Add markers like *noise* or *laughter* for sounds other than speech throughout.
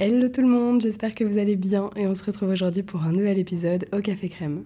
Hello tout le monde, j'espère que vous allez bien et on se retrouve aujourd'hui pour un nouvel épisode au Café Crème.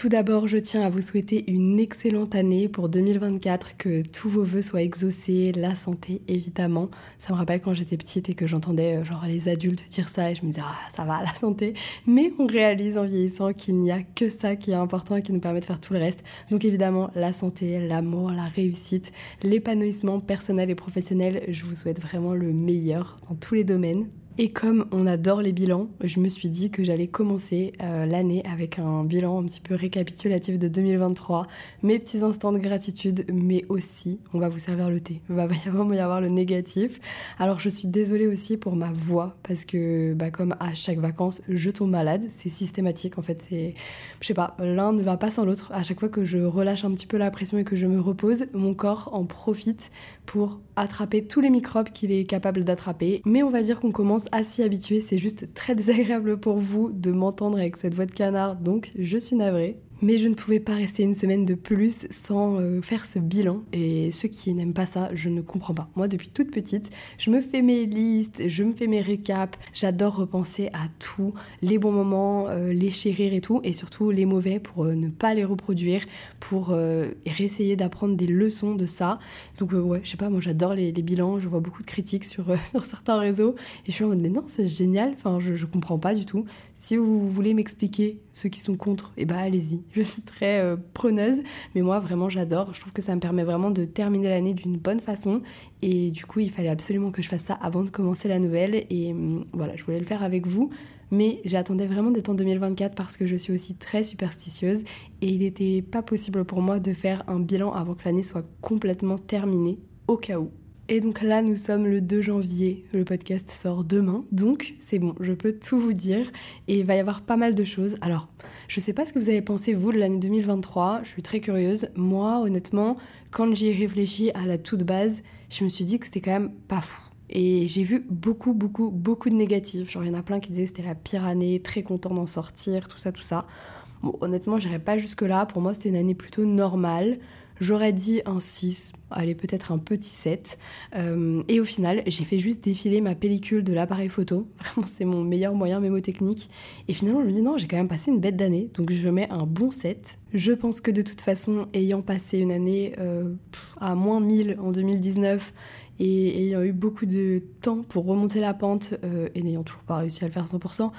Tout d'abord, je tiens à vous souhaiter une excellente année pour 2024, que tous vos vœux soient exaucés, la santé évidemment. Ça me rappelle quand j'étais petite et que j'entendais euh, genre les adultes dire ça et je me disais ah ça va la santé, mais on réalise en vieillissant qu'il n'y a que ça qui est important et qui nous permet de faire tout le reste. Donc évidemment la santé, l'amour, la réussite, l'épanouissement personnel et professionnel, je vous souhaite vraiment le meilleur dans tous les domaines. Et comme on adore les bilans, je me suis dit que j'allais commencer euh, l'année avec un bilan un petit peu récapitulatif de 2023, mes petits instants de gratitude, mais aussi, on va vous servir le thé. Il *laughs* va vraiment y avoir le négatif. Alors je suis désolée aussi pour ma voix, parce que bah, comme à chaque vacances, je tombe malade. C'est systématique en fait. C'est, je sais pas, l'un ne va pas sans l'autre. À chaque fois que je relâche un petit peu la pression et que je me repose, mon corps en profite pour attraper tous les microbes qu'il est capable d'attraper. Mais on va dire qu'on commence à s'y habituer, c'est juste très désagréable pour vous de m'entendre avec cette voix de canard, donc je suis navrée. Mais je ne pouvais pas rester une semaine de plus sans euh, faire ce bilan. Et ceux qui n'aiment pas ça, je ne comprends pas. Moi, depuis toute petite, je me fais mes listes, je me fais mes récaps. J'adore repenser à tout, les bons moments, euh, les chérir et tout, et surtout les mauvais pour euh, ne pas les reproduire, pour réessayer d'apprendre des leçons de ça. Donc ouais, je sais pas, moi j'adore les, bilans. Je vois beaucoup de critiques sur, *laughs* sur certains réseaux, et je suis en mode mais non, c'est génial. Enfin, je, je comprends pas du tout. Si vous voulez m'expliquer ceux qui sont contre, eh ben allez-y. Je suis très euh, preneuse, mais moi vraiment j'adore. Je trouve que ça me permet vraiment de terminer l'année d'une bonne façon. Et du coup, il fallait absolument que je fasse ça avant de commencer la nouvelle. Et hum, voilà, je voulais le faire avec vous. Mais j'attendais vraiment d'être en 2024 parce que je suis aussi très superstitieuse et il n'était pas possible pour moi de faire un bilan avant que l'année soit complètement terminée, au cas où. Et donc là, nous sommes le 2 janvier. Le podcast sort demain. Donc, c'est bon, je peux tout vous dire. Et il va y avoir pas mal de choses. Alors, je sais pas ce que vous avez pensé, vous, de l'année 2023. Je suis très curieuse. Moi, honnêtement, quand j'y ai réfléchi à la toute base, je me suis dit que c'était quand même pas fou. Et j'ai vu beaucoup, beaucoup, beaucoup de négatifs. Genre, il y en a plein qui disaient que c'était la pire année, très content d'en sortir, tout ça, tout ça. Bon, honnêtement, j'irai pas jusque-là. Pour moi, c'était une année plutôt normale. J'aurais dit un 6, allez peut-être un petit 7. Euh, et au final, j'ai fait juste défiler ma pellicule de l'appareil photo. *laughs* Vraiment, c'est mon meilleur moyen mémotechnique. Et finalement, je me dis non, j'ai quand même passé une bête d'année, donc je mets un bon 7. Je pense que de toute façon, ayant passé une année euh, à moins 1000 en 2019 et ayant eu beaucoup de temps pour remonter la pente euh, et n'ayant toujours pas réussi à le faire 100%,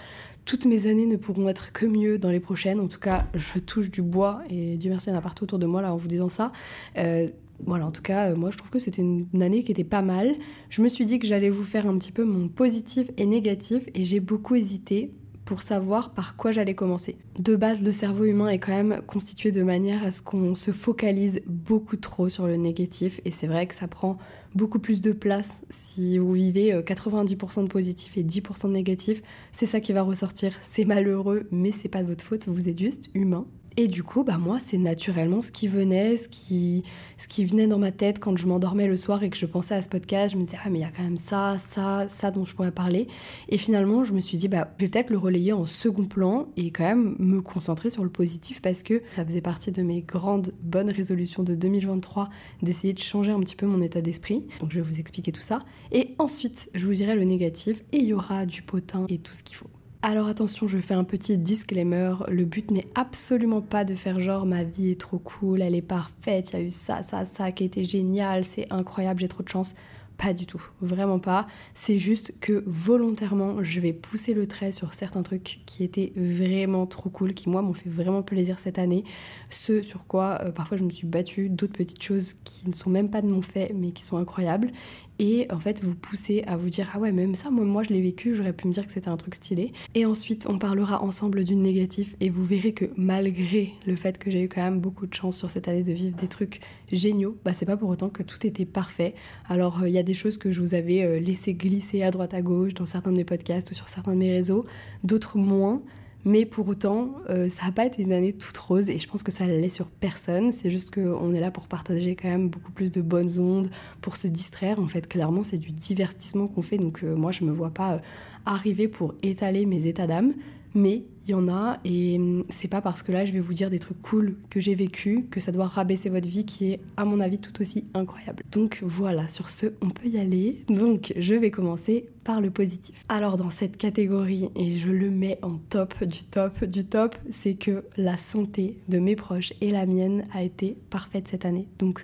toutes mes années ne pourront être que mieux dans les prochaines. En tout cas, je touche du bois et Dieu merci, il y en a partout autour de moi là en vous disant ça. Euh, voilà, en tout cas, euh, moi je trouve que c'était une, année qui était pas mal. Je me suis dit que j'allais vous faire un petit peu mon positif et négatif et j'ai beaucoup hésité pour savoir par quoi j'allais commencer. De base, le cerveau humain est quand même constitué de manière à ce qu'on se focalise beaucoup trop sur le négatif et c'est vrai que ça prend beaucoup plus de place si vous vivez 90% euh, de positif et 10% de négatif. C'est ça qui va ressortir. C'est malheureux, mais c'est pas de votre faute, vous êtes juste humain. Et du coup, bah moi, c'est naturellement ce qui venait, ce qui, ce qui venait dans ma tête quand je m'endormais le soir et que je pensais à ce podcast. Je me disais, ah, mais il y a quand même ça, ça, ça dont je pourrais parler. Et finalement, je me suis dit, bah, je vais peut-être le relayer en second plan et quand même me concentrer sur le positif parce que ça faisait partie de mes grandes bonnes résolutions de 2023 d'essayer de changer un petit peu mon état d'esprit. Donc, je vais vous expliquer tout ça. Et ensuite, je vous dirai le négatif et il y aura du potin et tout ce qu'il faut. Alors attention, je fais un petit disclaimer, le but n'est absolument pas de faire genre ma vie est trop cool, elle est parfaite, il y a eu ça, ça, ça qui été génial, c'est incroyable, j'ai trop de chance. Pas du tout, vraiment pas. C'est juste que volontairement, je vais pousser le trait sur certains trucs qui étaient vraiment trop cool, qui moi m'ont fait vraiment plaisir cette année. Ce sur quoi euh, parfois je me suis battue, d'autres petites choses qui ne sont même pas de mon fait, mais qui sont incroyables et en fait vous poussez à vous dire ah ouais même ça moi, moi je l'ai vécu j'aurais pu me dire que c'était un truc stylé. Et ensuite on parlera ensemble du négatif et vous verrez que malgré le fait que j'ai eu quand même beaucoup de chance sur cette année de vivre des trucs géniaux bah c'est pas pour autant que tout était parfait. Alors euh, il y a des choses que je vous avais euh, laissé glisser à droite à gauche dans certains de mes podcasts ou sur certains de mes réseaux d'autres moins Mais pour autant, euh, ça n'a pas été une année toute rose et je pense que ça l'est sur personne. C'est juste qu'on est là pour partager quand même beaucoup plus de bonnes ondes, pour se distraire. En fait, clairement, c'est du divertissement qu'on fait. Donc euh, moi, je me vois pas euh, arriver pour étaler mes états d'âme. Mais il y en a et hum, c'est pas parce que là je vais vous dire des trucs cool que j'ai vécu que ça doit rabaisser votre vie qui est à mon avis tout aussi incroyable. Donc voilà, sur ce, on peut y aller. Donc je vais commencer par le positif. Alors dans cette catégorie et je le mets en top du top du top, c'est que la santé de mes proches et la mienne a été parfaite cette année. Donc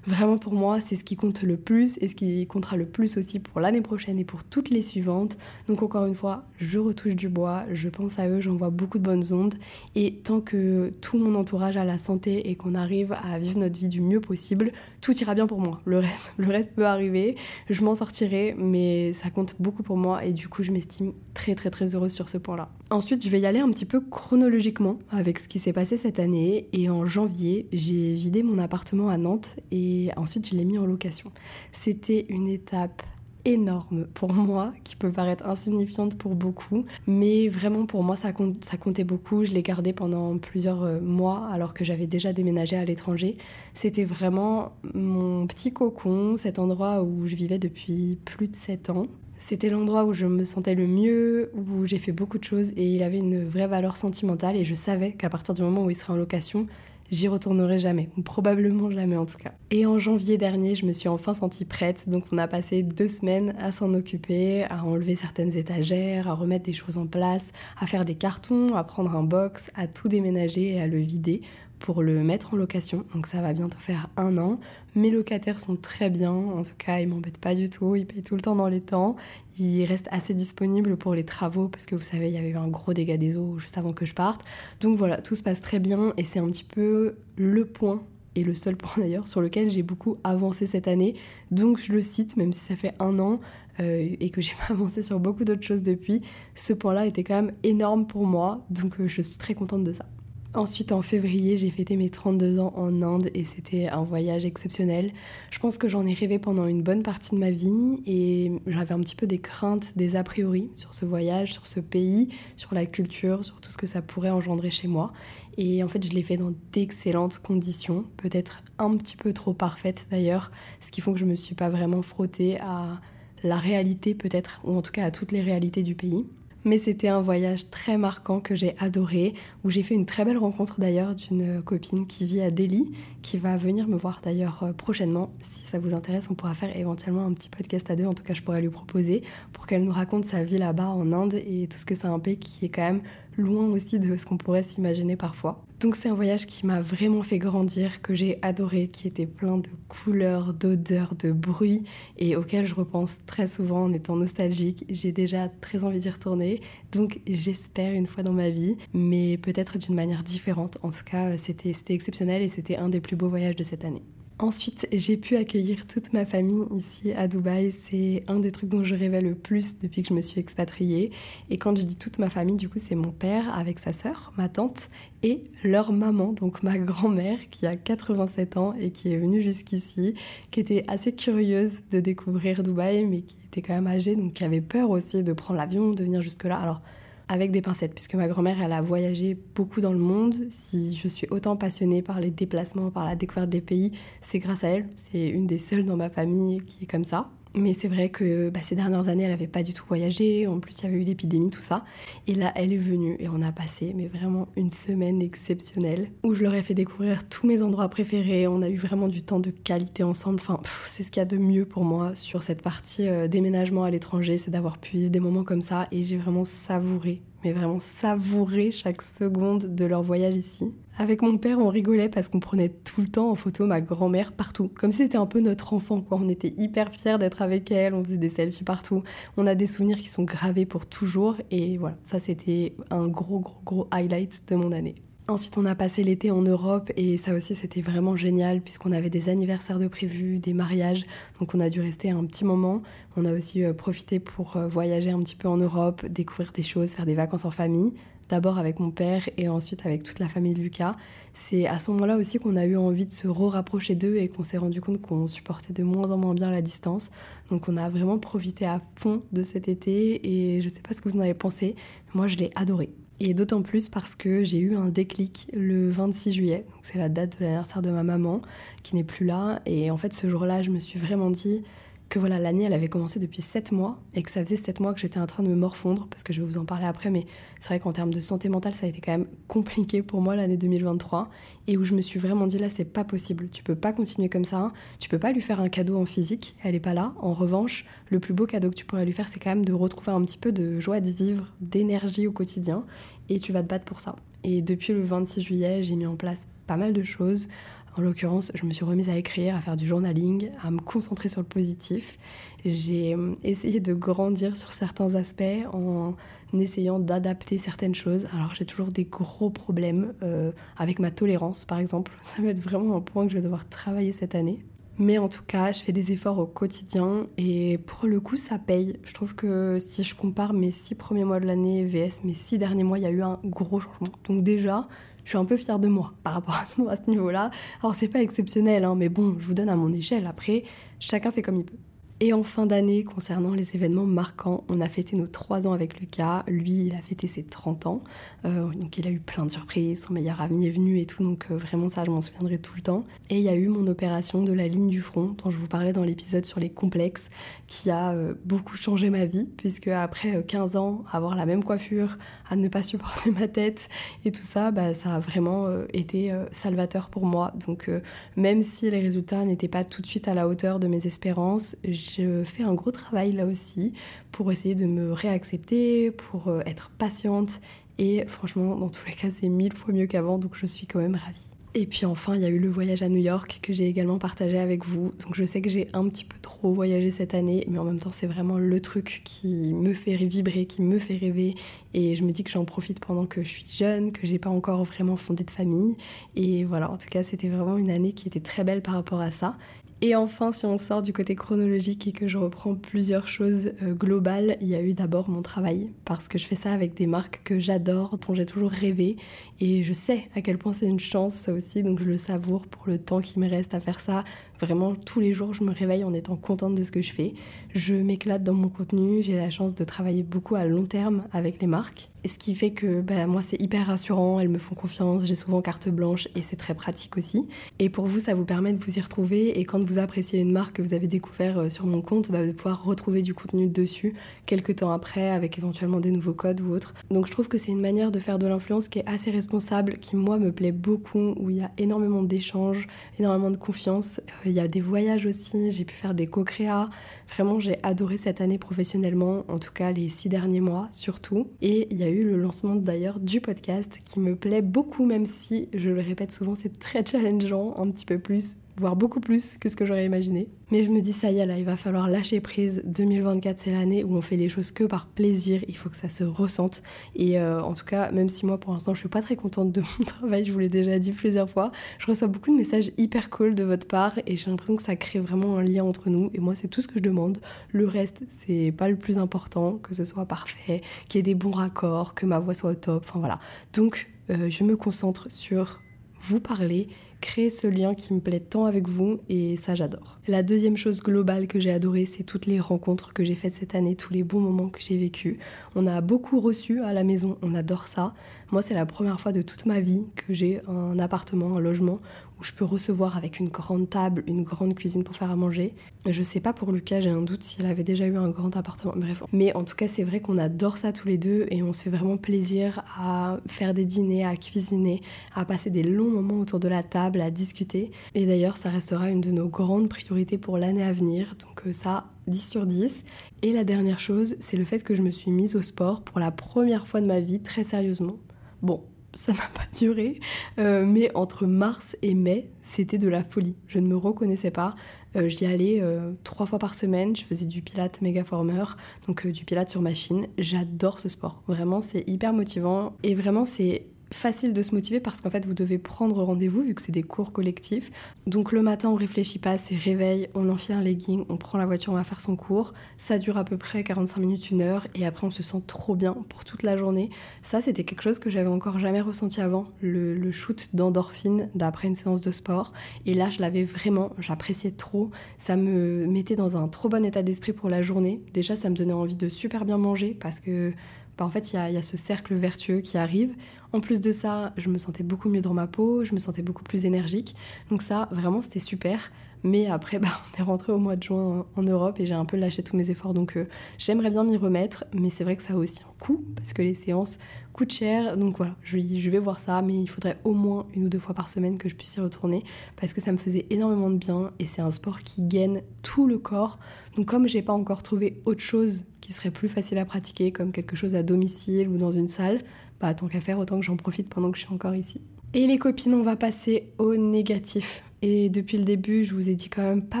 Vraiment pour moi, c'est ce qui compte le plus et ce qui comptera le plus aussi pour l'année prochaine et pour toutes les suivantes. Donc encore une fois, je retouche du bois, je pense à eux, j'envoie beaucoup de bonnes ondes et tant que tout mon entourage a la santé et qu'on arrive à vivre notre vie du mieux possible, tout ira bien pour moi. Le reste, *laughs* le reste peut arriver, je m'en sortirai, mais ça compte beaucoup pour moi et du coup, je m'estime très très très heureuse sur ce point-là. Ensuite, je vais y aller un petit peu chronologiquement avec ce qui s'est passé cette année et en janvier, j'ai vidé mon appartement à Nantes et ensuite je l'ai mis en location. C'était une étape énorme pour *laughs* moi, qui peut paraître insignifiante pour beaucoup, mais vraiment pour moi ça, ça comptait beaucoup. Je l'ai gardé pendant plusieurs euh, mois alors que j'avais déjà déménagé à l'étranger. C'était vraiment mon petit cocon, cet endroit où je vivais depuis plus de 7 ans. C'était l'endroit où je me sentais le mieux, où j'ai fait beaucoup de choses et il avait une vraie valeur sentimentale et je savais qu'à partir du moment où il serait en location, j'y retournerai jamais, ou probablement jamais en tout cas. Et en janvier dernier, je me suis enfin sentie prête, donc on a passé deux semaines à s'en occuper, à enlever certaines étagères, à remettre des choses en place, à faire des cartons, à prendre un box, à tout déménager et à le vider pour le mettre en location. Donc ça va bientôt faire un an. Mes locataires sont très bien, en tout cas ils m'embêtent pas du tout, ils payent tout le temps dans les temps. Ils restent assez disponibles pour les travaux parce que vous savez, il y avait eu un gros dégât des eaux juste avant que je parte. Donc voilà, tout se passe très bien et c'est un petit peu le point et le seul *laughs* point d'ailleurs sur lequel j'ai beaucoup avancé cette année. Donc je le cite, même si ça fait un an euh, et que j'ai *laughs* pas avancé sur beaucoup d'autres choses depuis, ce point-là était quand même énorme pour moi. Donc euh, je suis très contente de ça. Ensuite, en février, j'ai fêté mes 32 ans en Inde et c'était un voyage exceptionnel. Je pense que j'en ai rêvé pendant une bonne partie de ma vie et j'avais un petit peu des craintes, des a priori sur ce voyage, sur ce pays, sur la culture, sur tout ce que ça pourrait engendrer chez moi. Et en fait, je l'ai fait dans d'excellentes conditions, peut-être un petit peu trop parfaites d'ailleurs, ce qui font que je me suis pas vraiment frottée à la réalité peut-être, ou en tout cas à toutes les réalités du pays. Mais c'était un voyage très marquant que j'ai adoré, où j'ai fait une très belle rencontre d'ailleurs d'une copine qui vit à Delhi, qui va venir me voir d'ailleurs euh, prochainement. Si ça vous intéresse, on pourra faire éventuellement un petit podcast à deux, en tout cas je pourrais lui proposer, pour qu'elle nous raconte sa vie là-bas en Inde et tout ce que ça implique, qui est quand même loin aussi de ce qu'on pourrait s'imaginer parfois. Donc c'est un voyage qui m'a vraiment fait grandir, que j'ai adoré, qui était plein de couleurs, d'odeurs, de bruits et auquel je repense très souvent en étant nostalgique. J'ai déjà très envie d'y retourner, donc j'espère une fois dans ma vie, mais peut-être d'une manière différente. En tout cas, c'était exceptionnel et c'était un des plus beaux voyages de cette année. Ensuite, j'ai pu accueillir toute ma famille ici à Dubaï. C'est un des trucs dont je rêvais le plus depuis que je me suis expatriée. Et quand je dis toute ma famille, du coup, c'est mon père avec sa sœur, ma tante et leur maman, donc ma grand-mère qui a 87 ans et qui est venue jusqu'ici, qui était assez curieuse de découvrir Dubaï, mais qui était quand même âgée, donc qui avait peur aussi de prendre l'avion, de venir jusque-là. Alors, avec des pincettes, puisque ma grand-mère, elle a voyagé beaucoup dans le monde. Si je suis autant passionnée par les déplacements, par la découverte des pays, c'est grâce à elle. C'est une des seules dans ma famille qui est comme ça. Mais c'est vrai que bah, ces dernières années, elle n'avait pas du tout voyagé. En plus, il y avait eu l'épidémie, tout ça. Et là, elle est venue et on a passé, mais vraiment une semaine exceptionnelle où je leur ai fait découvrir tous mes endroits préférés. On a eu vraiment du temps de qualité ensemble. Enfin, c'est ce qu'il y a de mieux pour moi sur cette partie euh, déménagement à l'étranger, c'est d'avoir pu vivre des moments comme ça. Et j'ai vraiment savouré mais vraiment savourer chaque seconde de leur voyage ici. Avec mon père, on rigolait parce qu'on prenait tout le temps en photo ma grand-mère partout, comme si c'était un peu notre enfant, quoi. On était hyper fiers d'être avec elle, on faisait des selfies partout. On a des souvenirs qui sont gravés pour toujours, et voilà, ça c'était un gros, gros, gros highlight de mon année. Ensuite, on a passé l'été en Europe et ça aussi, c'était vraiment génial puisqu'on avait des anniversaires de prévus, des mariages. Donc, on a dû rester un petit moment. On a aussi euh, profité pour euh, voyager un petit peu en Europe, découvrir des choses, faire des vacances en famille. D'abord avec mon père et ensuite avec toute la famille de Lucas. C'est à ce moment-là aussi qu'on a eu envie de se re-rapprocher d'eux et qu'on s'est rendu compte qu'on supportait de moins en moins bien la distance. Donc on a vraiment profité à fond de cet été et je ne sais pas ce que vous en avez pensé, mais moi je l'ai adoré. Et d'autant plus parce que j'ai eu un déclic le 26 juillet, c'est la date de l'anniversaire de ma maman qui n'est plus là. Et en fait, ce jour-là, je me suis vraiment dit, que voilà, l'année, elle avait commencé depuis 7 mois et que ça faisait 7 mois que j'étais en train de me morfondre, parce que je vais vous en parler après, mais c'est vrai qu'en termes de santé mentale, ça a été quand même compliqué pour moi l'année 2023 et où je me suis vraiment dit là, c'est pas possible, tu peux pas continuer comme ça, tu peux pas lui faire un cadeau en physique, elle est pas là. En revanche, le plus beau cadeau que tu pourrais lui faire, c'est quand même de retrouver un petit peu de joie de vivre, d'énergie au quotidien et tu vas te battre pour ça. Et depuis le 26 juillet, j'ai mis en place pas mal de choses. En l'occurrence, je me suis remise à écrire, à faire du journaling, à me concentrer sur le positif. J'ai euh, essayé de grandir sur certains aspects en essayant d'adapter certaines choses. Alors j'ai toujours des gros problèmes euh, avec ma tolérance, par exemple. *laughs* Ça va être vraiment un point que je vais devoir travailler cette année. Mais en tout cas, je fais des efforts au quotidien et pour le coup, ça paye. Je trouve que si je compare mes six premiers mois de l'année VS mes six derniers mois, il y a eu un gros changement. Donc déjà, je suis un peu fière de moi par rapport à ce, niveau-là. Alors c'est pas exceptionnel, hein, mais bon, je vous donne à mon échelle. Après, chacun fait comme il peut. Et en fin d'année, concernant les événements marquants, on a fêté nos 3 ans avec Lucas. Lui, il a fêté ses 30 ans. Euh, donc il a eu plein de surprises. Son meilleur ami est venu et tout. Donc euh, vraiment ça, je m'en souviendrai tout le temps. Et il y a eu mon opération de la ligne du front dont je vous parlais dans l'épisode sur les complexes qui a euh, beaucoup changé ma vie. Puisque après 15 ans, avoir la même coiffure, ne pas supporter ma tête et tout ça, bah, ça a vraiment été salvateur pour moi. Donc même si les résultats n'étaient pas tout de suite à la hauteur de mes espérances, je fais un gros travail là aussi pour essayer de me réaccepter, pour euh, être patiente. Et franchement, dans tous les cas, c'est mille fois mieux qu'avant, donc je suis quand même ravie. Et puis enfin, il y a eu le voyage à New York que j'ai également partagé avec vous. Donc je sais que j'ai un petit peu trop voyagé cette année, mais en même temps, c'est vraiment le truc qui me fait vibrer, qui me fait rêver. Et je me dis que j'en profite pendant que je suis jeune, que j'ai pas encore vraiment fondé de famille. Et voilà, en tout cas, c'était vraiment une année qui était très belle par rapport à ça. Et enfin, si on sort du côté chronologique et que je reprends plusieurs choses euh, globales, il y a eu d'abord mon travail, parce que je fais ça avec des marques que j'adore, dont j'ai toujours rêvé, et je sais à quel point c'est une chance ça aussi, donc je le savoure pour le temps qui me reste à faire ça. Vraiment, tous les jours, je me réveille en étant contente de ce que je fais. Je m'éclate dans mon contenu, j'ai la chance de travailler beaucoup à long terme avec les marques ce qui fait que bah, moi c'est hyper rassurant, elles me font confiance, j'ai souvent carte blanche et c'est très pratique aussi. Et pour vous ça vous permet de vous y retrouver et quand vous appréciez une marque que vous avez découvert euh, sur mon compte, bah, de pouvoir retrouver du contenu dessus quelques temps après avec éventuellement des nouveaux codes ou autres. Donc je trouve que c'est une manière de faire de l'influence qui est assez responsable, qui moi me plaît beaucoup, où il y a énormément d'échanges, énormément de confiance. Euh, y a des voyages aussi, j'ai pu faire des co-créas. Vraiment j'ai adoré cette année professionnellement, en tout cas les six derniers mois surtout. Et il y a eu le lancement d'ailleurs du podcast qui me plaît beaucoup, même si, je le répète souvent, c'est très *laughs* challengeant, un petit peu plus, voire beaucoup plus que ce que j'aurais imaginé. Mais je me dis, ça y est, là, il va falloir lâcher prise. 2024, c'est l'année où on fait les choses que par plaisir. Il faut que ça se ressente. Et euh, en tout cas, même si moi, pour l'instant, je suis pas très contente de *laughs* mon travail, je vous l'ai déjà dit plusieurs fois, je reçois beaucoup de messages hyper cool de votre part et j'ai l'impression que ça crée vraiment un lien entre nous. Et moi, c'est tout ce que je demande. Le reste, c'est pas le plus important, que ce soit parfait, qu'il y ait des bons raccords, que ma voix soit au top. Enfin voilà. Donc, euh, je me concentre sur vous parler créer ce lien qui me plaît tant avec vous et ça j'adore. La deuxième chose globale que j'ai adoré, c'est toutes les rencontres que j'ai faites cette année, tous les bons moments que j'ai vécus. On a beaucoup reçu à la maison, on adore ça. Moi, c'est la première fois de toute ma vie que j'ai un appartement, un logement je peux recevoir avec une grande table, une grande cuisine pour faire à manger. Je sais pas pour Lucas, j'ai un doute s'il avait déjà eu un grand appartement, bref. Mais en tout cas, c'est vrai qu'on adore ça tous les deux et on se fait vraiment plaisir à faire des dîners, à cuisiner, à passer des longs moments autour de la table, à discuter. Et d'ailleurs, ça restera une de nos grandes priorités pour l'année à venir. Donc euh, ça, 10 sur 10. Et la dernière chose, c'est le fait que je me suis mise au sport pour la première fois de ma vie très sérieusement. Bon, ça n'a pas duré, euh, mais entre mars et mai, c'était de la folie. Je ne me reconnaissais pas. Euh, j'y allais euh, trois fois par semaine. Je faisais du pilate mégaformer, donc du pilate sur machine. J'adore ce sport. Vraiment, c'est hyper motivant et vraiment, c'est facile de se motiver parce qu'en fait vous devez prendre rendez-vous vu que c'est des cours collectifs. Donc le matin on réfléchit pas, c'est réveil, on enfile un legging, on prend la voiture, on va faire son cours. Ça dure à peu près 45 minutes, une heure et après on se sent trop bien pour toute la journée. Ça c'était quelque chose que j'avais encore jamais ressenti avant, le, le shoot d'endorphine d'après une séance de sport. Et là je l'avais vraiment, j'appréciais trop. Ça me mettait dans un trop bon état d'esprit pour la journée. Déjà ça me donnait envie de super bien manger parce que bah, en fait, il y, a, ce cercle vertueux qui arrive. En plus de ça, je me sentais beaucoup mieux dans ma peau, je me sentais beaucoup plus énergique. Donc ça, vraiment, c'était super. Mais après, *laughs* bah, on est rentré au mois de juin en Europe et j'ai un peu lâché tous mes efforts. Donc euh, j'aimerais bien m'y remettre, mais c'est vrai que ça a aussi un coût parce que les séances coûtent cher. Donc voilà, je, je, vais voir ça, mais il faudrait au moins une ou deux fois par semaine que je puisse y retourner parce que ça me faisait énormément de bien et c'est un sport qui gaine tout le corps. Donc comme j'ai pas encore trouvé autre chose qui serait plus facile à pratiquer, comme quelque chose à domicile ou dans une salle, bah tant qu'à faire, autant que j'en profite pendant que je suis encore ici. Et les copines, on va passer au négatif. Et depuis le début, je vous ai dit quand même pas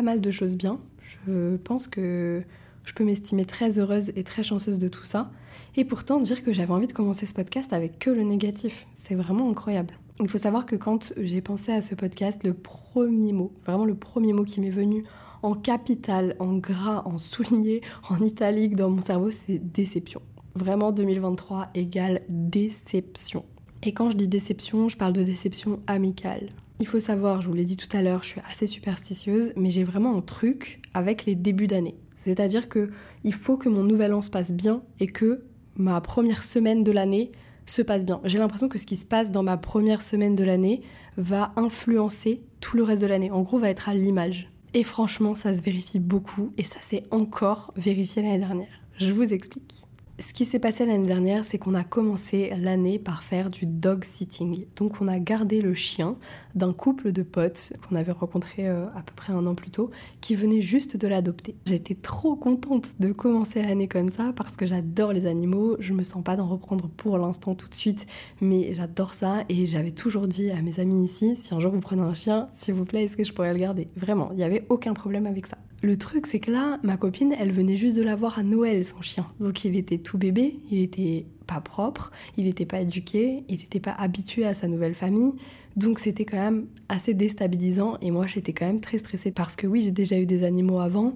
mal de choses bien. Je pense que je peux m'estimer très heureuse et très chanceuse de tout ça. Et pourtant, dire que j'avais envie de commencer ce podcast avec que le négatif, c'est vraiment incroyable. Il faut savoir que quand j'ai pensé à ce podcast, le premier mot, vraiment le premier mot qui m'est venu en capital, en gras, en souligné, *laughs* en italique dans mon cerveau, c'est déception. Vraiment 2023 égale déception. Et quand je dis déception, je parle de déception amicale. Il faut savoir, je vous l'ai dit tout à l'heure, je suis assez superstitieuse, mais j'ai vraiment un truc avec les débuts d'année. C'est-à-dire que il faut que mon nouvel an se passe bien et que ma première semaine de l'année se passe bien. J'ai l'impression que ce qui se passe dans ma première semaine de l'année va influencer tout le reste de l'année. En gros, va être à l'image. Et franchement, ça se vérifie beaucoup et ça s'est encore vérifié l'année dernière. Je vous explique. Ce qui s'est passé l'année dernière, c'est qu'on a commencé l'année par faire du dog sitting. Donc on a gardé le chien d'un couple de potes qu'on avait rencontré euh, à peu près un an plus tôt, qui venait juste de l'adopter. J'étais trop contente de commencer l'année comme ça parce que j'adore les animaux. Je me sens pas d'en reprendre pour l'instant tout de suite, mais j'adore ça et j'avais toujours dit à mes amis ici, si un jour vous prenez un chien, s'il vous plaît, est-ce que je pourrais le garder? Vraiment, il n'y avait aucun problème avec ça. Le truc, c'est que là, ma copine, elle venait juste de l'avoir à Noël, son chien. Donc il était tout bébé, il était pas propre, il n'était pas éduqué, il n'était pas habitué à sa nouvelle famille. Donc c'était quand même assez déstabilisant et moi j'étais quand même très stressée parce que oui, j'ai déjà eu des animaux avant,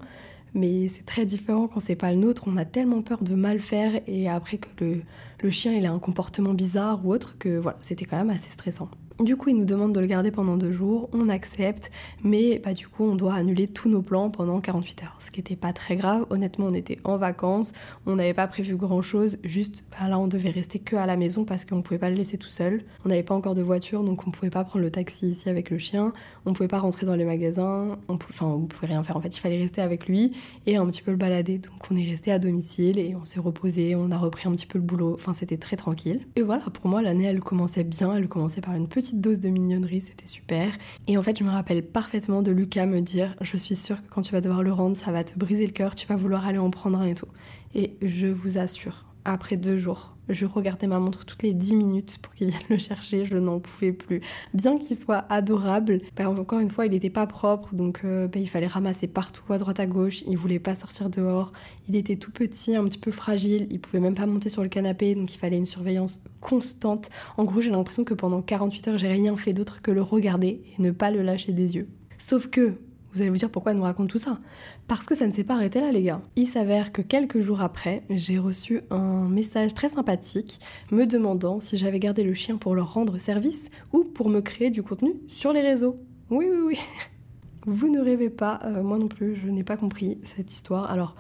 mais c'est très différent quand c'est pas le nôtre. On a tellement peur de mal faire et après que le, le chien il a un comportement bizarre ou autre que voilà, c'était quand même assez stressant. Du coup, il nous demande de le garder pendant deux jours, on accepte, mais bah, du coup, on doit annuler tous nos plans pendant 48 heures, ce qui n'était pas très grave. Honnêtement, on était en vacances, on n'avait pas prévu grand chose, juste bah, là, on devait rester que à la maison parce qu'on ne pouvait pas le laisser tout seul. On n'avait pas encore de voiture, donc on ne pouvait pas prendre le taxi ici avec le chien, on ne pouvait pas rentrer dans les magasins, on enfin, on pouvait rien faire. En fait, il fallait rester avec lui et un petit peu le balader. Donc, on est resté à domicile et on s'est reposé, on a repris un petit peu le boulot. Enfin, c'était très tranquille. Et voilà, pour moi, l'année, elle commençait bien, elle commençait par une petite dose de mignonnerie, c'était super. Et en fait, je me rappelle parfaitement de Lucas me dire Je suis sûre que quand tu vas devoir le rendre, ça va te briser le cœur, tu vas vouloir aller en prendre un et tout. Et je vous assure, après deux jours, je regardais ma montre toutes les 10 minutes pour qu'il vienne le chercher, je n'en pouvais plus. Bien qu'il soit adorable, bah, encore une fois, il n'était pas propre, donc euh, bah, il fallait ramasser partout, à droite à gauche, il voulait pas sortir dehors, il était tout petit, un petit peu fragile, il pouvait même pas monter sur le canapé, donc il fallait une surveillance constante. En gros, j'ai l'impression que pendant 48 heures, j'ai rien fait d'autre que le regarder et ne pas le lâcher des yeux. Sauf que vous allez vous dire pourquoi elle nous raconte tout ça Parce que ça ne s'est pas arrêté là les gars. Il s'avère que quelques jours après, j'ai reçu un message très sympathique me demandant si j'avais gardé le chien pour leur rendre service ou pour me créer du contenu sur les réseaux. Oui oui oui. *laughs* Vous ne rêvez pas, euh, moi non plus, je n'ai pas compris cette histoire. Alors,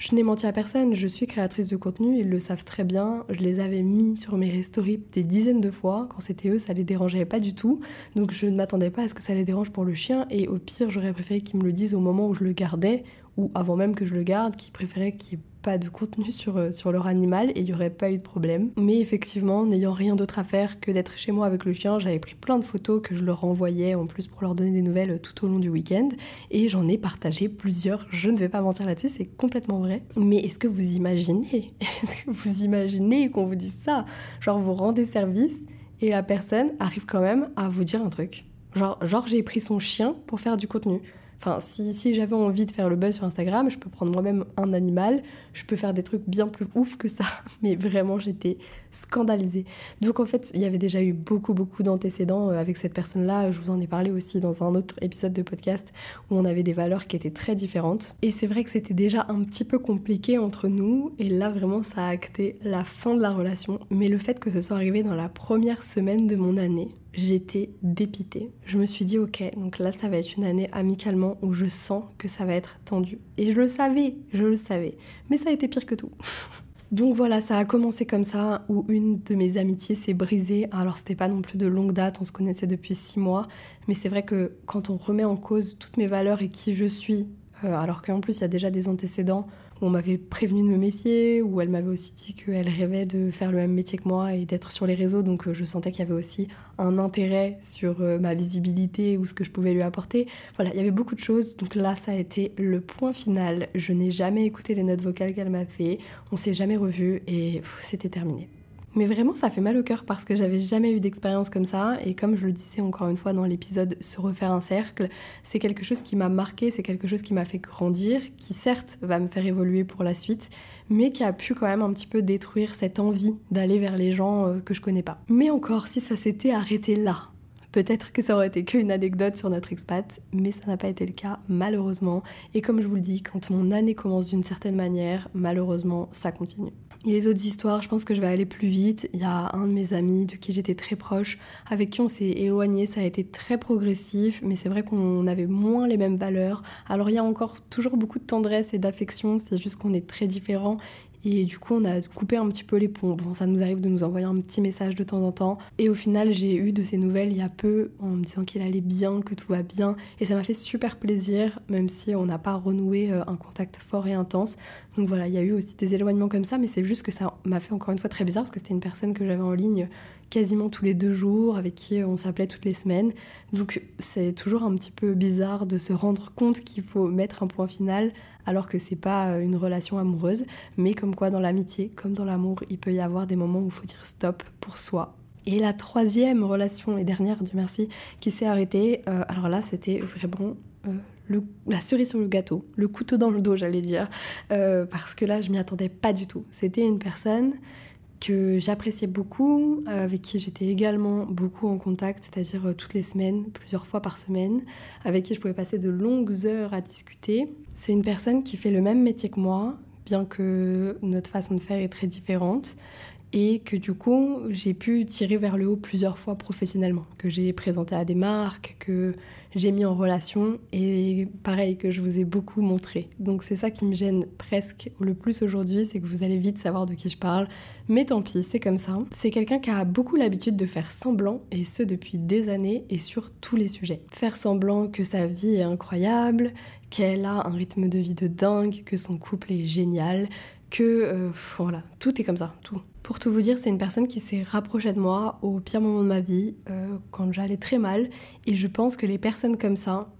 je n'ai menti à personne, je suis créatrice de contenu, ils le savent très bien. Je les avais mis sur mes stories des dizaines de fois. Quand c'était eux, ça les dérangeait pas du tout. Donc je ne m'attendais pas à ce que ça les dérange pour le chien. Et au pire, j'aurais préféré qu'ils me le disent au moment où je le gardais ou avant même que je le garde, qu'ils préféraient qu'il y ait pas de contenu *laughs* sur, euh, sur leur animal et il n'y aurait pas eu de problème. Mais effectivement, n'ayant rien d'autre à faire que d'être chez moi avec le chien, j'avais pris plein de photos que je leur envoyais en plus pour leur donner des nouvelles tout au long du week-end et j'en ai partagé plusieurs. Je ne vais pas mentir là-dessus, c'est complètement vrai. Mais est-ce que vous imaginez *laughs* Est-ce que vous imaginez qu'on vous dise ça? Genre vous rendez service et la personne arrive quand même à vous dire un truc. Genre, genre j'ai pris son chien pour faire du contenu. Enfin, si, j'avais envie de faire le buzz sur Instagram, je peux prendre moi-même un animal, je peux faire des trucs bien plus ouf que ça. *laughs* Mais vraiment, j'étais scandalisée. Donc en fait, il y avait déjà eu beaucoup, beaucoup d'antécédents euh, avec cette personne-là. Je vous en ai parlé aussi dans un autre épisode de podcast où on avait des valeurs qui étaient très différentes. Et c'est vrai que c'était déjà un petit peu compliqué entre nous. Et là, vraiment, ça a acté la fin de la relation. Mais le fait que ce soit arrivé dans la première semaine de mon année, j'étais dépitée. Je me suis dit, ok, donc là, ça va être une année amicalement où je sens que ça va être tendu. Et je le savais, je le savais. Mais ça a été pire que tout. *laughs* Donc voilà, ça a commencé comme ça, où une de mes amitiés s'est brisée. Alors c'était pas non plus de longue date, on se connaissait depuis six mois, mais c'est vrai que quand on remet en cause toutes mes valeurs et qui je suis, euh, alors qu'en plus il y a déjà des antécédents, où on m'avait prévenu de me méfier, où elle m'avait aussi dit qu'elle rêvait de faire le même métier que moi et d'être sur les réseaux, donc euh, je sentais qu'il y avait aussi un intérêt sur euh, ma visibilité ou ce que je pouvais lui apporter. Voilà, il y avait beaucoup de choses, donc là ça a été le point final. Je n'ai jamais écouté les notes vocales qu'elle m'a fait, on s'est jamais revu et c'était terminé. Mais vraiment, ça fait mal au cœur parce que j'avais jamais eu d'expérience comme ça. Et comme je le disais encore une fois dans l'épisode Se refaire un cercle, c'est quelque chose qui m'a marqué, c'est quelque chose qui m'a fait grandir, qui certes va me faire évoluer pour la suite, mais qui a pu quand même un petit peu détruire cette envie d'aller vers les gens euh, que je connais pas. Mais encore, si ça s'était arrêté là, Peut-être que ça aurait été qu'une anecdote sur notre expat, mais ça n'a pas été le cas, malheureusement. Et comme je vous le dis, quand mon année commence d'une certaine manière, malheureusement, ça continue. Et les autres histoires, je pense que je vais aller plus vite. Il y a un de mes amis de qui j'étais très proche, avec qui on s'est éloigné. Ça a été très progressif, mais c'est vrai qu'on avait moins les mêmes valeurs. Alors il y a encore toujours beaucoup de tendresse et d'affection, c'est juste qu'on est très différents. Et du coup, on a coupé un petit peu les ponts. Bon, ça nous arrive de nous envoyer un petit message de temps en temps. Et au final, j'ai eu de ces nouvelles il y a peu en me disant qu'il allait bien, que tout va bien. Et ça m'a fait super plaisir, même si on n'a pas renoué euh, un contact fort et intense. Donc voilà, il y a eu aussi des éloignements comme ça, mais c'est juste que ça m'a fait encore une fois très bizarre parce que c'était une personne que j'avais en ligne quasiment tous les deux jours, avec qui on s'appelait toutes les semaines. Donc c'est toujours un petit peu bizarre de se rendre compte qu'il faut mettre un point final alors que c'est pas une relation amoureuse, mais comme quoi dans l'amitié, comme dans l'amour, il peut y avoir des moments où il faut dire stop pour soi. Et la troisième relation et dernière, Dieu merci, qui s'est arrêtée, euh, alors là c'était vraiment euh, la cerise sur le gâteau, le couteau dans le dos, j'allais dire, euh, parce que là, je m'y attendais pas du tout. C'était une personne que j'appréciais beaucoup, euh, avec qui j'étais également beaucoup en contact, c'est-à-dire euh, toutes les semaines, plusieurs fois par semaine, avec qui je pouvais passer de longues heures à discuter. C'est une personne qui fait le même métier que moi, bien que notre façon de faire est très différente et que du coup j'ai pu tirer vers le haut plusieurs fois professionnellement, que j'ai présenté à des marques, que j'ai mis en relation et pareil que je vous ai beaucoup montré. Donc c'est ça qui me gêne presque le plus aujourd'hui, c'est que vous allez vite savoir de qui je parle, mais tant pis, c'est comme ça. C'est quelqu'un qui a beaucoup l'habitude de faire semblant et ce depuis des années et sur tous les sujets. Faire semblant que sa vie est incroyable, qu'elle a un rythme de vie de dingue, que son couple est génial, que euh, voilà, tout est comme ça, tout. Pour tout vous dire, c'est une personne qui s'est rapprochée de moi au pire moment de ma vie, euh, quand j'allais très mal, et je pense que les personnes comme ça,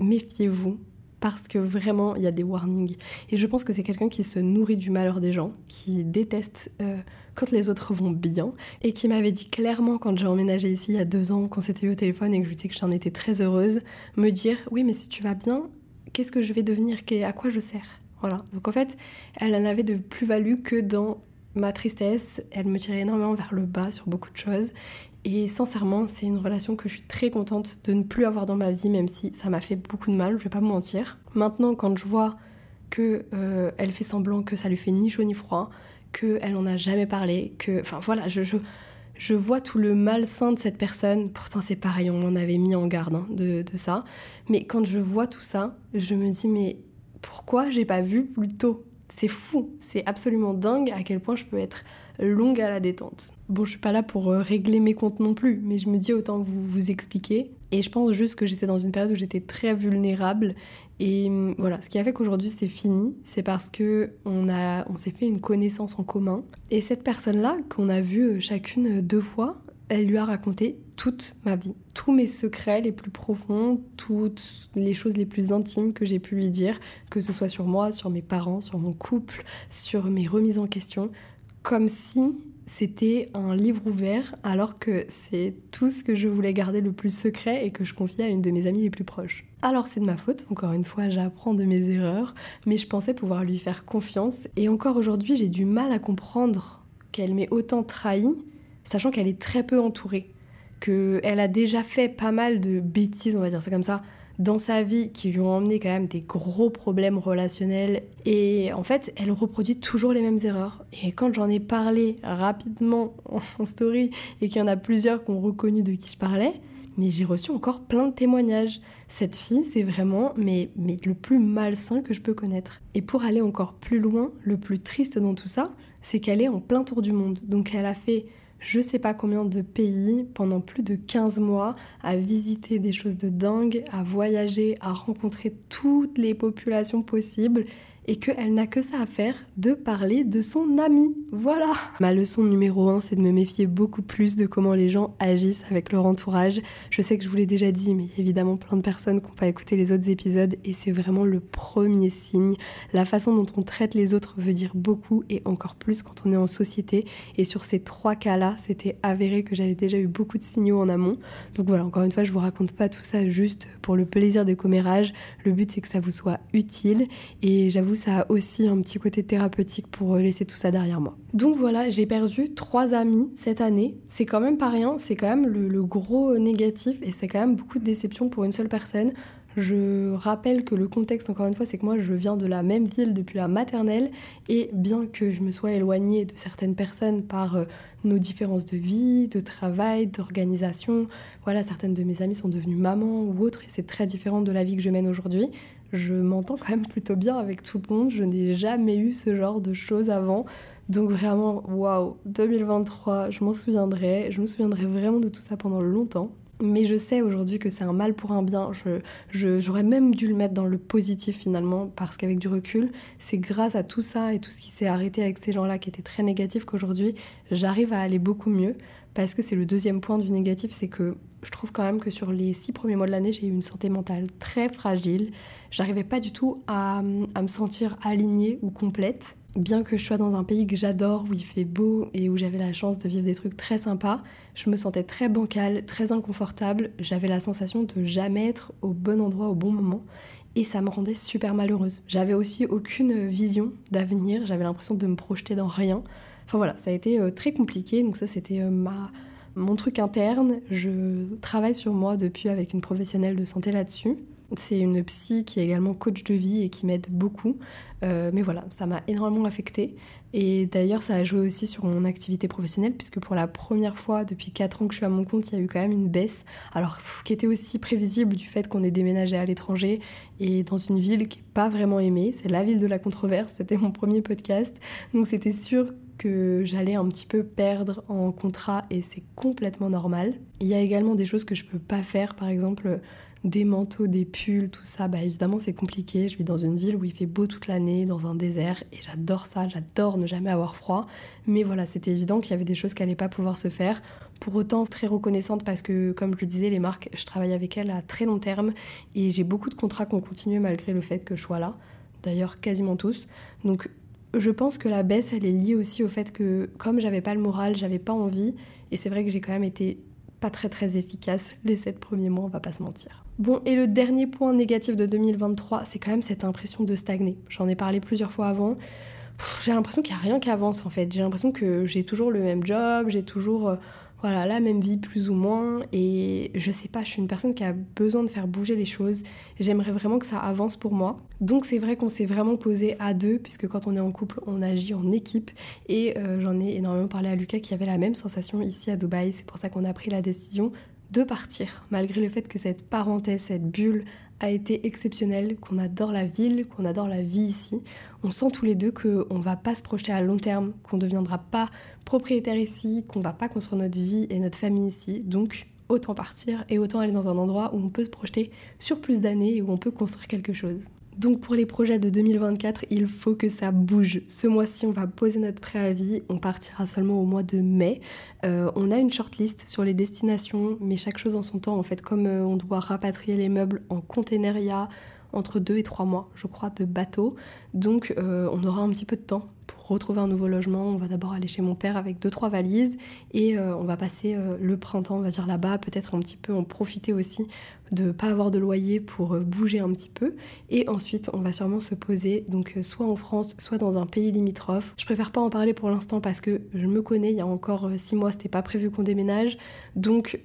méfiez-vous, parce que vraiment, il y a des warnings. Et je pense que c'est quelqu'un qui se nourrit du malheur des gens, qui déteste euh, quand les autres vont bien, et qui m'avait dit clairement quand j'ai emménagé ici il y a deux ans, quand c'était au téléphone et que je lui disais que j'en étais très heureuse, me dire, oui, mais si tu vas bien, qu'est-ce que je vais devenir? À quoi je sers voilà. Donc en fait, elle en avait de plus-value que dans ma tristesse. Elle me tirait énormément vers le bas sur beaucoup de choses. Et sincèrement, c'est une relation que je suis très contente de ne plus avoir dans ma vie, même si ça m'a fait beaucoup de mal, je vais pas me mentir. Maintenant, quand je vois que euh, elle fait semblant que ça lui fait ni chaud ni froid, qu'elle en a jamais parlé, que. Enfin voilà, je, je, vois tout le malsain de cette personne. Pourtant, c'est pareil, on m'en avait mis en garde hein, de, de ça. Mais quand je vois tout ça, je me dis, mais pourquoi j'ai pas vu plus tôt? C'est fou, c'est absolument dingue à quel point je peux être longue à la détente. Bon, je suis pas là pour euh, régler mes comptes non plus, mais je me dis autant vous vous expliquer. Et je pense juste que j'étais dans une période où j'étais très vulnérable. Et hum, voilà, ce qui a fait qu'aujourd'hui c'est fini, c'est parce que on, a, on s'est fait une connaissance en commun. Et cette personne-là, qu'on a vue euh, chacune deux fois, elle lui a raconté toute ma vie, tous mes secrets les plus profonds, toutes les choses les plus intimes que j'ai pu lui dire, que ce soit sur moi, sur mes parents, sur mon couple, sur mes remises en question, comme si c'était un livre ouvert alors que c'est tout ce que je voulais garder le plus secret et que je confiais à une de mes amies les plus proches. Alors c'est de ma faute, encore une fois j'apprends de mes erreurs, mais je pensais pouvoir lui faire confiance. Et encore aujourd'hui j'ai du mal à comprendre qu'elle m'ait autant trahi sachant qu'elle est très peu entourée, qu'elle a déjà fait pas mal de bêtises, on va dire c'est comme ça, dans sa vie qui lui ont emmené quand même des gros problèmes relationnels. Et en fait, elle reproduit toujours les mêmes erreurs. Et quand j'en ai parlé rapidement *laughs* en story et qu'il y en a plusieurs qui ont reconnu de qui je parlais, mais j'ai reçu encore plein de témoignages. Cette fille, c'est vraiment mais, mais le plus malsain que je peux connaître. Et pour aller encore plus loin, le plus triste dans tout ça, c'est qu'elle est en plein tour du monde. Donc elle a fait je sais pas combien de pays pendant plus de 15 mois à visiter des choses de dingue, à voyager, à rencontrer toutes les populations possibles et qu'elle n'a que ça à faire de parler de son ami. Voilà Ma leçon numéro 1, c'est de me méfier beaucoup plus de comment les gens agissent avec leur entourage. Je sais que je vous l'ai déjà dit, mais il y a évidemment plein de personnes qui n'ont pas écouté les autres épisodes et c'est vraiment le premier signe. La façon dont on traite les autres veut dire beaucoup et encore plus quand on est en société. Et sur ces trois cas-là, c'était avéré que j'avais déjà eu beaucoup de signaux en amont. Donc voilà, encore une fois, je vous raconte pas tout ça juste pour le plaisir des commérages. Le but, c'est que ça vous soit utile et j'avoue ça a aussi un petit côté thérapeutique pour euh, laisser tout ça derrière moi. Donc voilà, j'ai perdu trois amis cette année. C'est quand même pas rien, c'est quand même le, gros négatif et c'est quand même beaucoup de déception pour une seule personne. Je rappelle que le contexte, encore une fois, c'est que moi, je viens de la même ville depuis la maternelle, et bien que je me sois éloignée de certaines personnes par euh, nos différences de vie, de travail, d'organisation, voilà, certaines de mes amies sont devenues mamans ou autres, et c'est très différent de la vie que je mène aujourd'hui je m'entends quand même plutôt bien avec tout le monde. Je n'ai jamais eu ce genre de choses avant. Donc vraiment, waouh, 2023, je m'en souviendrai. Je me souviendrai vraiment de tout ça pendant longtemps. Mais je sais aujourd'hui que c'est un mal pour un bien. Je, j'aurais même dû le mettre dans le positif finalement, parce qu'avec du recul, c'est grâce à tout ça et tout ce qui s'est arrêté avec ces gens-là qui étaient très négatifs qu'aujourd'hui, j'arrive à aller beaucoup mieux. Parce que c'est le deuxième point du négatif, c'est que je trouve quand même que sur les six premiers mois de l'année, j'ai eu une santé mentale très fragile. J'arrivais pas du tout à, me sentir alignée ou complète. Bien que je sois dans un pays que j'adore, où il fait beau et où j'avais la chance de vivre des trucs très sympas, je me sentais très bancale, très inconfortable. J'avais la sensation de jamais être au bon endroit au bon moment et ça me rendait super malheureuse. J'avais aussi aucune vision d'avenir, j'avais l'impression de me projeter dans rien. Enfin voilà, ça a été euh, très compliqué, donc ça c'était euh, ma mon truc interne. Je travaille sur moi depuis avec une professionnelle de santé là-dessus. C'est une psy qui est également coach de vie et qui m'aide beaucoup. Euh, mais voilà, ça m'a énormément affectée. Et d'ailleurs, ça a joué aussi sur mon activité professionnelle, puisque pour la première fois depuis 4 ans que je suis à mon compte, il y a eu quand même une baisse. Alors, qui était aussi prévisible du fait qu'on ait déménagé à l'étranger et dans une ville qui n'est pas vraiment aimée. C'est la ville de la controverse, c'était mon premier podcast. Donc, c'était sûr que j'allais un petit peu perdre en contrat et c'est complètement normal. Il y a également des choses que je peux pas faire, par exemple des manteaux, des pulls, tout ça, bah évidemment c'est compliqué. Je vis dans une ville où il fait beau toute l'année, dans un désert, et j'adore ça, j'adore ne jamais avoir froid. Mais voilà, c'était évident qu'il y avait des choses qui n'allaient pas pouvoir se faire. Pour autant, très reconnaissante parce que, comme je le disais, les marques, je travaille avec elles à très long terme, et j'ai beaucoup de contrats qui ont continué malgré le fait que je sois là. D'ailleurs, quasiment tous. Donc je pense que la baisse, elle est liée aussi au fait que, comme j'avais pas le moral, j'avais pas envie, et c'est vrai que j'ai quand même été pas très très efficace les sept premiers mois, on va pas se mentir. Bon, et le dernier point négatif de 2023, c'est quand même cette impression de stagner. J'en ai parlé plusieurs fois avant. J'ai l'impression qu'il n'y a rien qui avance en fait. J'ai l'impression que j'ai toujours le même job, j'ai toujours euh, voilà, la même vie plus ou moins. Et je sais pas, je suis une personne qui a besoin de faire bouger les choses. J'aimerais vraiment que ça avance pour moi. Donc c'est vrai qu'on s'est vraiment posé à deux, puisque quand on est en couple, on agit en équipe. Et euh, j'en ai énormément parlé à Lucas qui avait la même sensation ici à Dubaï. C'est pour ça qu'on a pris la décision de partir, malgré le fait que cette parenthèse, cette bulle a été exceptionnelle, qu'on adore la ville, qu'on adore la vie ici. On sent tous les deux qu'on va pas se projeter à long terme, qu'on ne deviendra pas propriétaire ici, qu'on va pas construire notre vie et notre famille ici. Donc autant partir et autant aller dans un endroit où on peut se projeter sur plus d'années et où on peut construire quelque chose. Donc pour les projets de 2024, il faut que ça bouge. Ce mois-ci, on va poser notre préavis. On partira seulement au mois de mai. Euh, on a une shortlist sur les destinations, mais chaque chose en son temps. En fait, comme euh, on doit rapatrier les meubles en containeriat entre deux et trois mois, je crois, de bateau. Donc euh, on aura un petit peu de temps pour retrouver un nouveau logement. On va d'abord aller chez mon père avec deux trois valises et on va passer le printemps, on va dire là-bas, peut-être un petit peu en profiter aussi de pas avoir de loyer pour euh, bouger un petit peu. Et ensuite, on va sûrement se poser, donc euh, soit en France, soit dans un pays limitrophe. Je préfère pas en parler pour l'instant parce que je me connais, il y a encore euh, six mois, c'était pas prévu qu'on déménage. Donc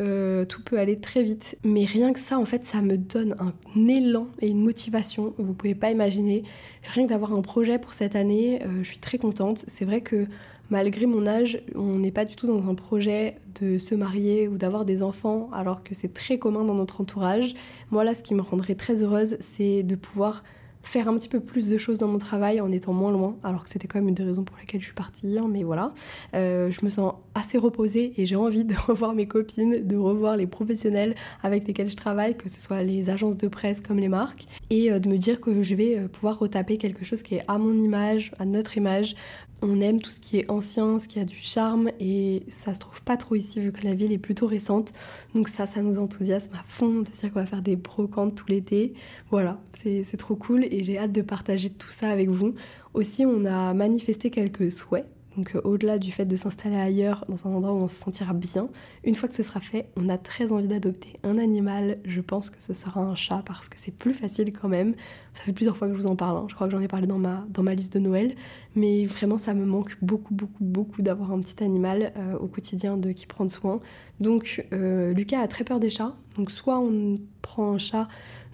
tout peut aller très vite. Mais rien que ça, en fait, ça me donne un élan et une motivation. Vous pouvez pas imaginer. Rien que d'avoir un projet pour cette année, je suis très contente. C'est vrai que malgré mon âge, on n'est pas du tout dans un projet de se marier ou d'avoir des enfants, alors que c'est très commun dans notre entourage. Moi, là, ce qui me rendrait très heureuse, c'est de pouvoir faire un petit peu plus de choses dans mon travail en étant moins loin, alors que c'était quand même une des raisons pour lesquelles je suis partie hier, mais voilà. Euh, je me sens assez reposée et j'ai envie de *laughs* revoir mes copines, de revoir les professionnels avec lesquels je travaille, que ce soit les agences de presse comme les marques, et euh, de me dire que je vais euh, pouvoir retaper quelque chose qui est à mon image, à notre image, on aime tout ce qui est ancien, ce qui a du charme et ça se trouve pas trop ici vu que la ville est plutôt récente. Donc ça, ça nous enthousiasme à fond de dire qu'on va faire des brocantes tout l'été. Voilà, c'est trop cool et j'ai hâte de partager tout ça avec vous. Aussi, on a manifesté quelques souhaits donc euh, au-delà du fait de s'installer ailleurs, dans un endroit où on se sentira bien, une fois que ce sera fait, on a très envie d'adopter un animal. Je pense que ce sera un chat parce que c'est plus facile quand même. Ça fait plusieurs fois que je vous en parle, hein. je crois que j'en ai parlé dans ma, dans ma liste de Noël. Mais vraiment ça me manque beaucoup, beaucoup, beaucoup d'avoir un petit animal euh, au quotidien de qui prendre soin. Donc euh, Lucas a très peur des chats. Donc soit on prend un chat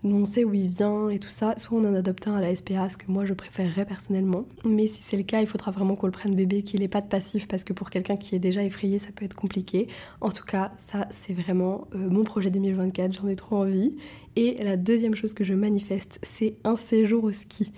on sait où il vient et tout ça. Soit on en adopte un à la SPA, ce que moi je préférerais personnellement. Mais si c'est le cas, il faudra vraiment qu'on le prenne bébé, qu'il n'ait pas de passif, parce que pour quelqu'un qui est déjà effrayé, ça peut être compliqué. En tout cas, ça c'est vraiment euh, mon projet 2024, j'en ai trop envie. Et la deuxième chose que je manifeste, c'est un séjour au ski.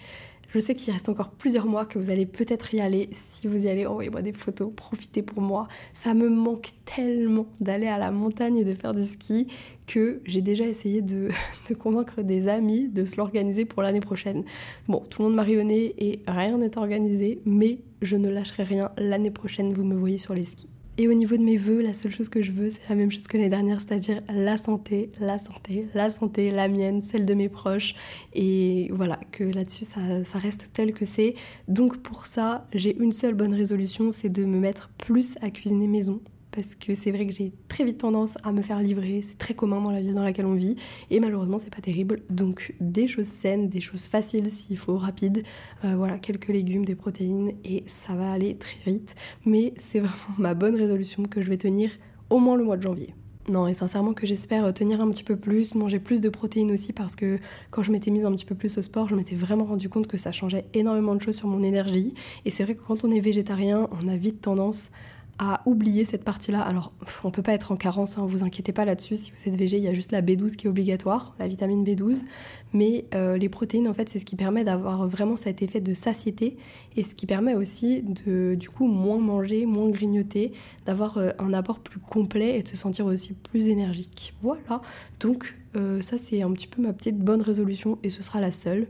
Je sais qu'il reste encore plusieurs mois, que vous allez peut-être y aller. Si vous y allez, envoyez-moi des photos, profitez pour moi. Ça me manque tellement d'aller à la montagne et de faire du ski que j'ai déjà essayé de, *laughs* convaincre des amis de se l'organiser pour l'année prochaine. Bon, tout le monde m'a rayonné et rien n'est organisé, mais je ne lâcherai rien. L'année prochaine, vous me voyez sur les skis. Et au niveau de mes vœux, la seule chose que je veux, c'est la même chose que l'année dernière, c'est-à-dire la santé, la santé, la santé, la mienne, celle de mes proches. Et voilà, que là-dessus, ça, ça reste tel que c'est. Donc pour ça, j'ai une seule bonne résolution, c'est de me mettre plus à cuisiner maison parce que c'est vrai que j'ai très vite tendance à me faire livrer, c'est très commun dans la vie dans laquelle on vit, et malheureusement c'est pas terrible. Donc des choses saines, des choses faciles s'il faut, rapides, euh, voilà, quelques légumes, des protéines, et ça va aller très vite. Mais c'est vraiment ma bonne résolution que je vais tenir au moins le mois de janvier. Non, et sincèrement que j'espère tenir un petit peu plus, manger plus de protéines aussi parce que quand je m'étais mise un petit peu plus au sport, je m'étais vraiment rendu compte que ça changeait énormément de choses sur mon énergie. Et c'est vrai que quand on est végétarien, on a vite tendance à oublier cette partie-là. Alors, on peut pas être en carence, hein, vous inquiétez pas là-dessus. Si vous êtes végé, il y a juste la B12 qui est obligatoire, la vitamine B12. Mais euh, les protéines, en fait, c'est ce qui permet d'avoir vraiment cet effet de satiété et ce qui permet aussi de, du coup, moins manger, moins grignoter, d'avoir euh, un apport plus complet et de se sentir aussi plus énergique. Voilà. Donc, euh, ça, c'est un petit peu ma petite bonne résolution et ce sera la seule.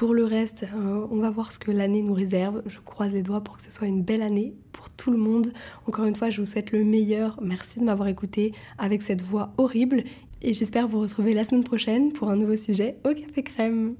Pour le reste, euh, on va voir ce que l'année nous réserve. Je croise les doigts pour que ce soit une belle année pour tout le monde. Encore une fois, je vous souhaite le meilleur. Merci de m'avoir écouté avec cette voix horrible. Et j'espère vous retrouver la semaine prochaine pour un nouveau sujet au café crème.